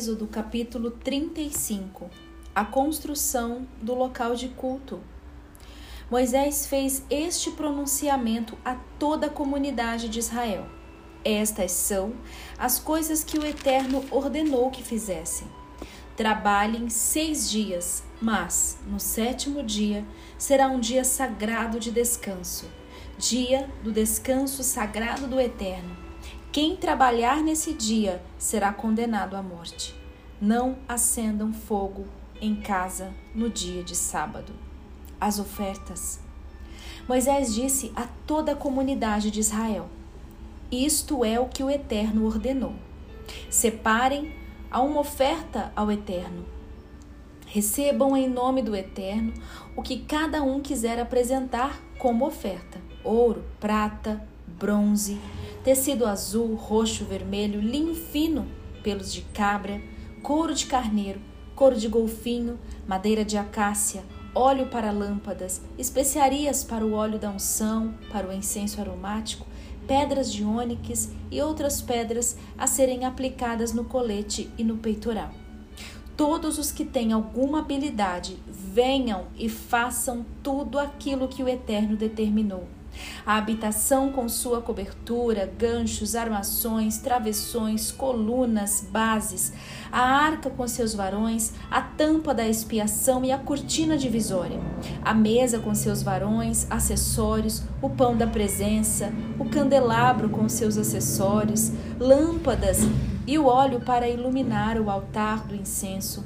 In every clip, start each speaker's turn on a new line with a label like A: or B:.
A: Êxodo capítulo 35 A construção do local de culto. Moisés fez este pronunciamento a toda a comunidade de Israel. Estas são as coisas que o Eterno ordenou que fizessem. Trabalhem seis dias, mas no sétimo dia será um dia sagrado de descanso, dia do descanso sagrado do Eterno quem trabalhar nesse dia será condenado à morte. Não acendam fogo em casa no dia de sábado. As ofertas. Moisés disse a toda a comunidade de Israel: Isto é o que o Eterno ordenou. Separem a uma oferta ao Eterno. Recebam em nome do Eterno o que cada um quiser apresentar como oferta: ouro, prata, bronze, tecido azul, roxo, vermelho, linho fino, pelos de cabra, couro de carneiro, couro de golfinho, madeira de acácia, óleo para lâmpadas, especiarias para o óleo da unção, para o incenso aromático, pedras de ônix e outras pedras a serem aplicadas no colete e no peitoral. Todos os que têm alguma habilidade, venham e façam tudo aquilo que o Eterno determinou a habitação com sua cobertura, ganchos, armações, travessões, colunas, bases, a arca com seus varões, a tampa da expiação e a cortina divisória, a mesa com seus varões, acessórios, o pão da presença, o candelabro com seus acessórios, lâmpadas e o óleo para iluminar o altar do incenso.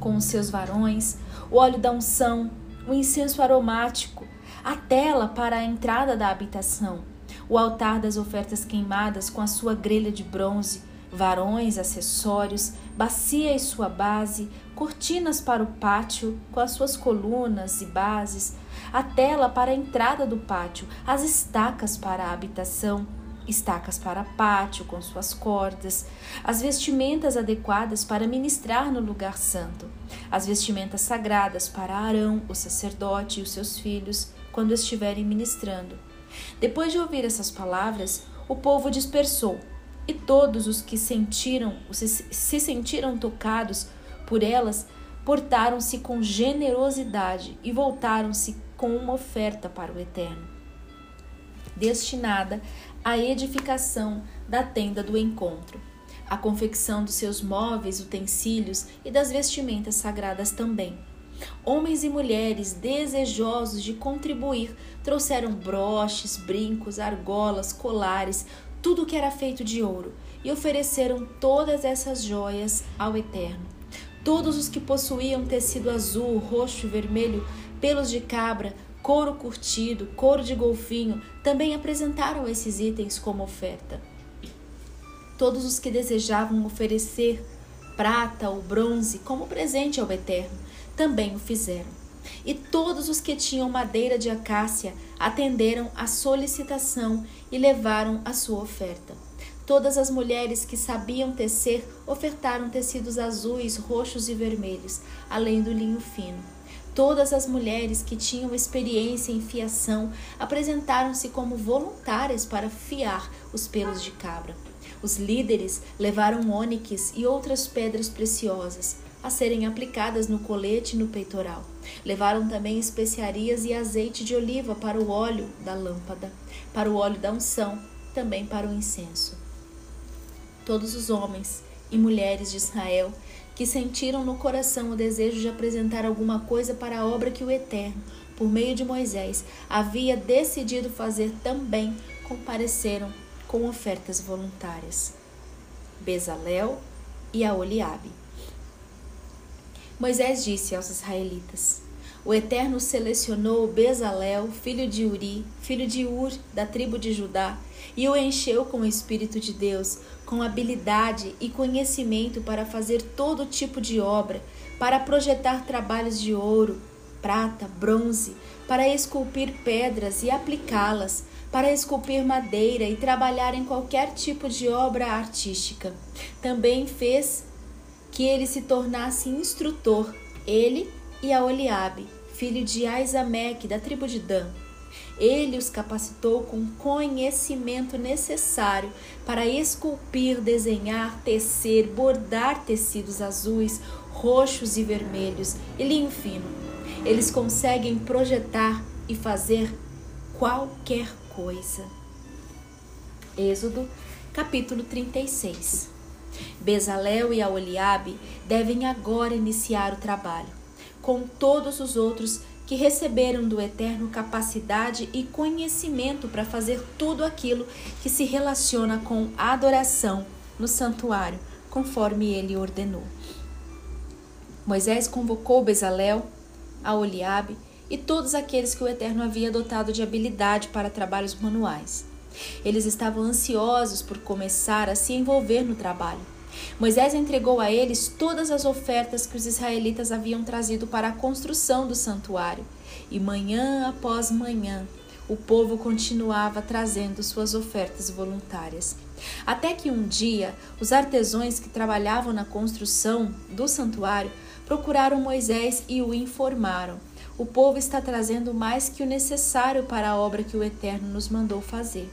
A: Com seus varões, o óleo da unção, o incenso aromático, a tela para a entrada da habitação, o altar das ofertas queimadas com a sua grelha de bronze, varões, acessórios, bacia e sua base, cortinas para o pátio com as suas colunas e bases, a tela para a entrada do pátio, as estacas para a habitação, estacas para pátio com suas cordas, as vestimentas adequadas para ministrar no lugar santo, as vestimentas sagradas para Arão, o sacerdote e os seus filhos, quando estiverem ministrando. Depois de ouvir essas palavras, o povo dispersou, e todos os que sentiram, se, se sentiram tocados por elas, portaram-se com generosidade e voltaram-se com uma oferta para o Eterno, destinada à edificação da tenda do encontro, à confecção dos seus móveis, utensílios e das vestimentas sagradas também Homens e mulheres desejosos de contribuir trouxeram broches, brincos, argolas, colares, tudo que era feito de ouro, e ofereceram todas essas joias ao Eterno. Todos os que possuíam tecido azul, roxo vermelho, pelos de cabra, couro curtido, couro de golfinho, também apresentaram esses itens como oferta. Todos os que desejavam oferecer prata ou bronze como presente ao Eterno também o fizeram. E todos os que tinham madeira de acácia atenderam à solicitação e levaram a sua oferta. Todas as mulheres que sabiam tecer ofertaram tecidos azuis, roxos e vermelhos, além do linho fino. Todas as mulheres que tinham experiência em fiação apresentaram-se como voluntárias para fiar os pelos de cabra. Os líderes levaram ônix e outras pedras preciosas a serem aplicadas no colete e no peitoral. Levaram também especiarias e azeite de oliva para o óleo da lâmpada, para o óleo da unção, também para o incenso. Todos os homens e mulheres de Israel que sentiram no coração o desejo de apresentar alguma coisa para a obra que o Eterno, por meio de Moisés, havia decidido fazer também compareceram com ofertas voluntárias. Bezalel e Aoliabe. Moisés disse aos israelitas: O Eterno selecionou Bezalel, filho de Uri, filho de Ur, da tribo de Judá, e o encheu com o Espírito de Deus, com habilidade e conhecimento para fazer todo tipo de obra, para projetar trabalhos de ouro, prata, bronze, para esculpir pedras e aplicá-las, para esculpir madeira e trabalhar em qualquer tipo de obra artística. Também fez que ele se tornasse instrutor, ele e a Oliabe, filho de Aizameque, da tribo de Dan. Ele os capacitou com conhecimento necessário para esculpir, desenhar, tecer, bordar tecidos azuis, roxos e vermelhos e linho fino. Eles conseguem projetar e fazer qualquer coisa. Êxodo, capítulo 36. Bezalel e Aoliabe devem agora iniciar o trabalho, com todos os outros que receberam do Eterno capacidade e conhecimento para fazer tudo aquilo que se relaciona com adoração no santuário, conforme ele ordenou. Moisés convocou Bezalel, Aoliabe e todos aqueles que o Eterno havia dotado de habilidade para trabalhos manuais. Eles estavam ansiosos por começar a se envolver no trabalho. Moisés entregou a eles todas as ofertas que os israelitas haviam trazido para a construção do santuário, e manhã após manhã o povo continuava trazendo suas ofertas voluntárias. Até que um dia, os artesãos que trabalhavam na construção do santuário procuraram Moisés e o informaram: O povo está trazendo mais que o necessário para a obra que o Eterno nos mandou fazer.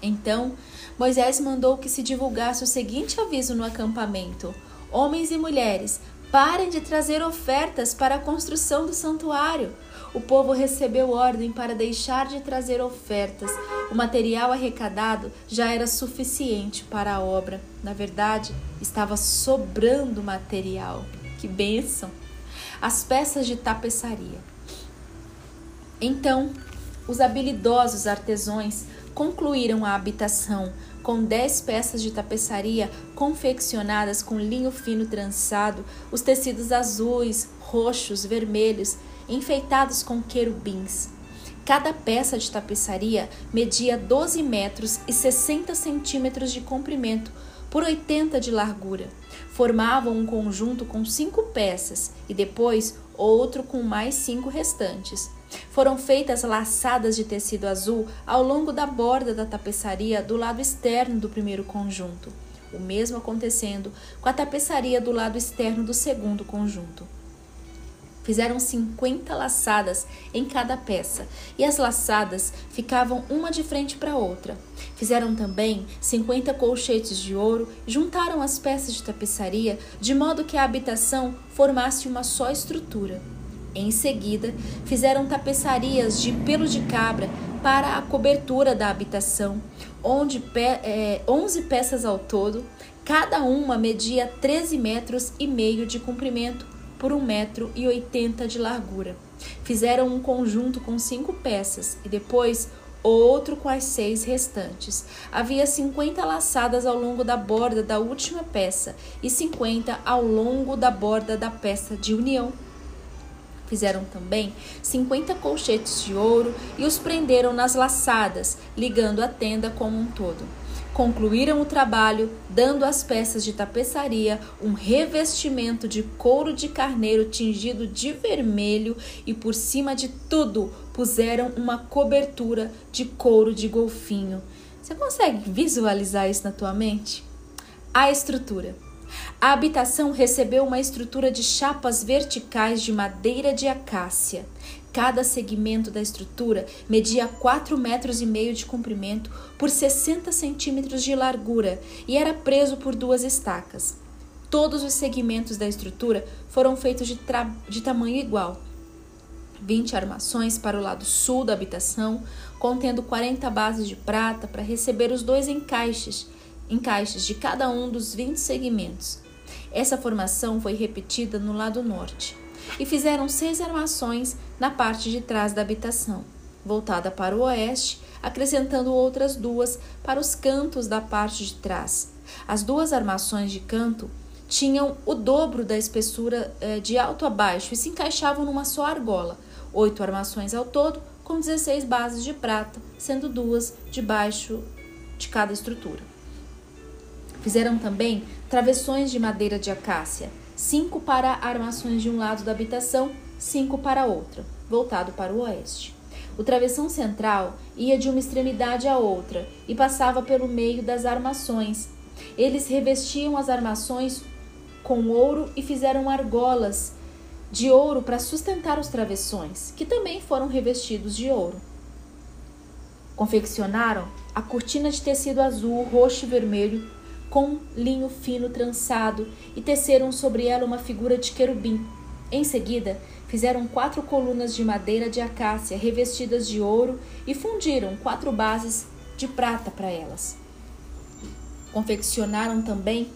A: Então, Moisés mandou que se divulgasse o seguinte aviso no acampamento: Homens e mulheres, parem de trazer ofertas para a construção do santuário. O povo recebeu ordem para deixar de trazer ofertas. O material arrecadado já era suficiente para a obra. Na verdade, estava sobrando material. Que bênção! As peças de tapeçaria. Então, os habilidosos artesãos concluíram a habitação com dez peças de tapeçaria confeccionadas com linho fino trançado, os tecidos azuis, roxos, vermelhos, enfeitados com querubins. Cada peça de tapeçaria media 12 metros e 60 centímetros de comprimento por 80 de largura. Formavam um conjunto com cinco peças e depois outro com mais cinco restantes. Foram feitas laçadas de tecido azul ao longo da borda da tapeçaria do lado externo do primeiro conjunto, o mesmo acontecendo com a tapeçaria do lado externo do segundo conjunto. Fizeram 50 laçadas em cada peça, e as laçadas ficavam uma de frente para outra. Fizeram também 50 colchetes de ouro, juntaram as peças de tapeçaria de modo que a habitação formasse uma só estrutura. Em seguida, fizeram tapeçarias de pelo de cabra para a cobertura da habitação, onde é, 11 peças ao todo, cada uma media 13 metros e meio de comprimento por 1 metro e 80 de largura. Fizeram um conjunto com cinco peças e depois outro com as seis restantes. Havia 50 laçadas ao longo da borda da última peça e 50 ao longo da borda da peça de união. Fizeram também 50 colchetes de ouro e os prenderam nas laçadas, ligando a tenda como um todo. Concluíram o trabalho, dando às peças de tapeçaria um revestimento de couro de carneiro tingido de vermelho e, por cima de tudo, puseram uma cobertura de couro de golfinho. Você consegue visualizar isso na tua mente? A estrutura. A habitação recebeu uma estrutura de chapas verticais de madeira de acácia. Cada segmento da estrutura media 4 metros e meio de comprimento por 60 centímetros de largura e era preso por duas estacas. Todos os segmentos da estrutura foram feitos de, de tamanho igual. 20 armações para o lado sul da habitação, contendo 40 bases de prata para receber os dois encaixes encaixes de cada um dos 20 segmentos. Essa formação foi repetida no lado norte e fizeram seis armações na parte de trás da habitação, voltada para o oeste, acrescentando outras duas para os cantos da parte de trás. As duas armações de canto tinham o dobro da espessura eh, de alto a baixo e se encaixavam numa só argola, oito armações ao todo, com 16 bases de prata, sendo duas debaixo de cada estrutura. Fizeram também travessões de madeira de acácia, cinco para armações de um lado da habitação, cinco para outra, voltado para o oeste. O travessão central ia de uma extremidade à outra e passava pelo meio das armações. Eles revestiam as armações com ouro e fizeram argolas de ouro para sustentar os travessões, que também foram revestidos de ouro. Confeccionaram a cortina de tecido azul, roxo e vermelho com linho fino trançado e teceram sobre ela uma figura de querubim. Em seguida, fizeram quatro colunas de madeira de acácia revestidas de ouro e fundiram quatro bases de prata para elas. Confeccionaram também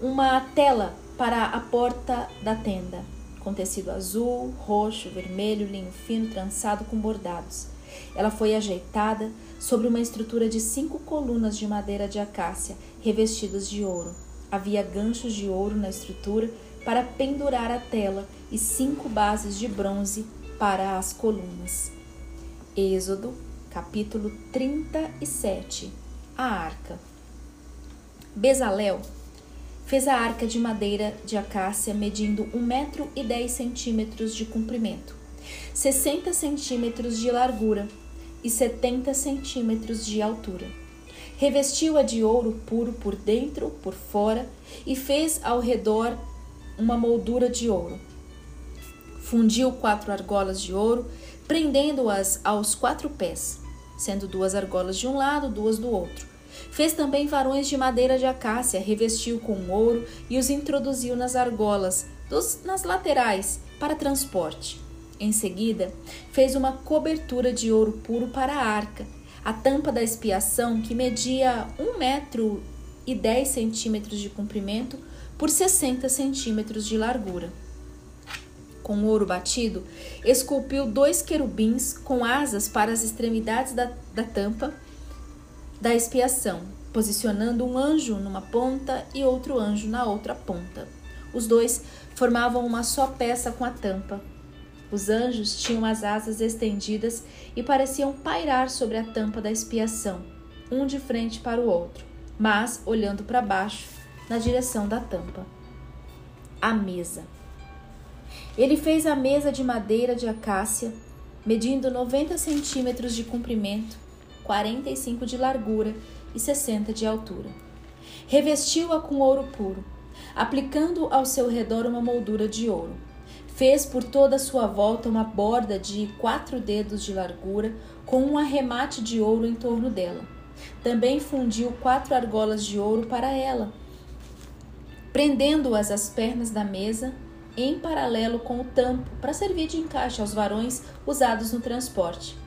A: uma tela para a porta da tenda, com tecido azul, roxo, vermelho, linho fino trançado com bordados. Ela foi ajeitada sobre uma estrutura de cinco colunas de madeira de acácia revestidas de ouro. Havia ganchos de ouro na estrutura para pendurar a tela e cinco bases de bronze para as colunas. Êxodo, capítulo 37 A arca. Bezalel fez a arca de madeira de acácia medindo um metro e dez centímetros de comprimento, 60 centímetros de largura e 70 centímetros de altura. Revestiu-a de ouro puro por dentro, por fora, e fez ao redor uma moldura de ouro. Fundiu quatro argolas de ouro, prendendo-as aos quatro pés, sendo duas argolas de um lado, duas do outro. Fez também varões de madeira de acácia, revestiu com ouro e os introduziu nas argolas, dos, nas laterais, para transporte. Em seguida, fez uma cobertura de ouro puro para a arca, a tampa da expiação, que media um metro e dez centímetros de comprimento por 60 centímetros de largura. Com ouro batido, esculpiu dois querubins com asas para as extremidades da, da tampa da expiação, posicionando um anjo numa ponta e outro anjo na outra ponta. Os dois formavam uma só peça com a tampa, os anjos tinham as asas estendidas e pareciam pairar sobre a tampa da expiação, um de frente para o outro, mas olhando para baixo, na direção da tampa. A mesa. Ele fez a mesa de madeira de acácia, medindo 90 centímetros de comprimento, 45 de largura e 60 de altura. Revestiu-a com ouro puro, aplicando ao seu redor uma moldura de ouro Fez por toda a sua volta uma borda de quatro dedos de largura, com um arremate de ouro em torno dela. Também fundiu quatro argolas de ouro para ela, prendendo-as às pernas da mesa, em paralelo com o tampo, para servir de encaixe aos varões usados no transporte.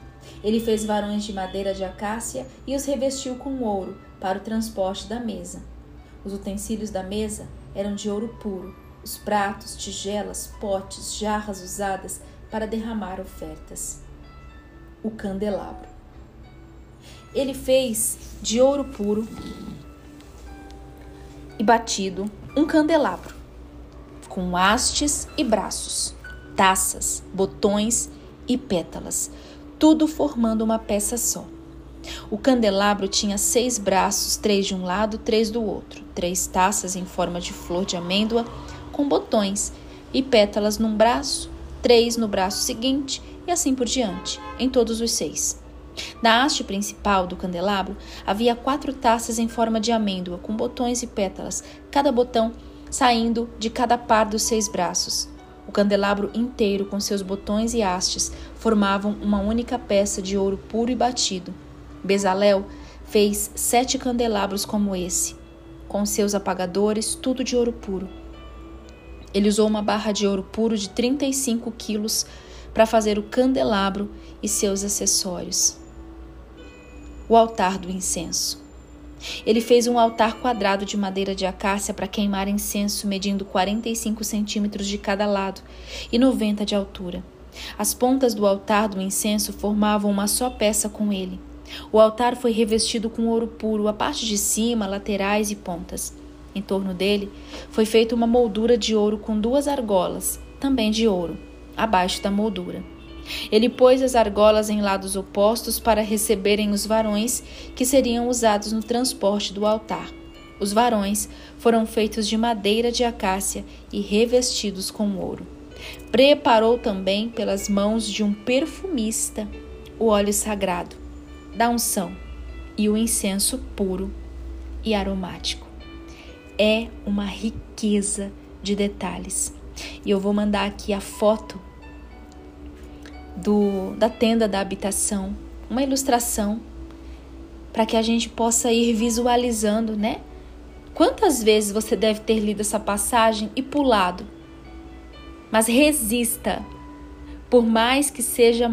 A: Ele fez varões de madeira de acácia e os revestiu com ouro para o transporte da mesa. Os utensílios da mesa eram de ouro puro, os pratos, tigelas, potes, jarras usadas para derramar ofertas. O candelabro. Ele fez de ouro puro e batido um candelabro com hastes e braços, taças, botões e pétalas, tudo formando uma peça só. O candelabro tinha seis braços, três de um lado, três do outro, três taças em forma de flor de amêndoa com botões e pétalas num braço, três no braço seguinte e assim por diante, em todos os seis. Na haste principal do candelabro havia quatro taças em forma de amêndoa, com botões e pétalas, cada botão saindo de cada par dos seis braços. O candelabro inteiro, com seus botões e hastes, formavam uma única peça de ouro puro e batido. Bezalel fez sete candelabros como esse, com seus apagadores, tudo de ouro puro. Ele usou uma barra de ouro puro de 35 quilos para fazer o candelabro e seus acessórios. O altar do incenso. Ele fez um altar quadrado de madeira de acácia para queimar incenso, medindo 45 centímetros de cada lado e 90 de altura. As pontas do altar do incenso formavam uma só peça com ele. O altar foi revestido com ouro puro, a parte de cima, laterais e pontas. Em torno dele foi feita uma moldura de ouro com duas argolas, também de ouro, abaixo da moldura. Ele pôs as argolas em lados opostos para receberem os varões que seriam usados no transporte do altar. Os varões foram feitos de madeira de acácia e revestidos com ouro. Preparou também pelas mãos de um perfumista o óleo sagrado, da unção e o incenso puro e aromático é uma riqueza de detalhes. E eu vou mandar aqui a foto do, da tenda da habitação, uma ilustração para que a gente possa ir visualizando, né? Quantas vezes você deve ter lido essa passagem e pulado? Mas resista, por mais que seja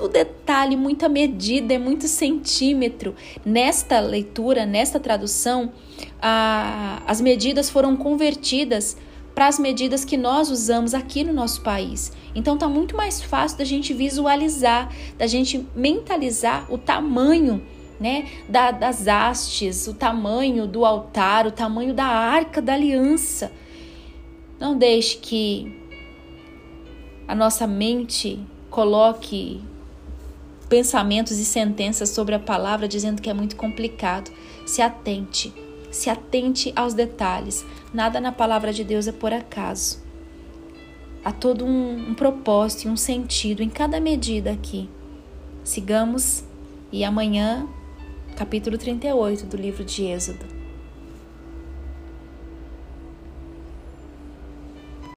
A: muito detalhe, muita medida, é muito centímetro. Nesta leitura, nesta tradução, a, as medidas foram convertidas para as medidas que nós usamos aqui no nosso país. Então tá muito mais fácil da gente visualizar, da gente mentalizar o tamanho né, da, das hastes, o tamanho do altar, o tamanho da arca da aliança. Não deixe que a nossa mente coloque pensamentos e sentenças sobre a palavra dizendo que é muito complicado. Se atente, se atente aos detalhes. Nada na palavra de Deus é por acaso. Há todo um, um propósito e um sentido em cada medida aqui. Sigamos e amanhã capítulo 38 do livro de Êxodo.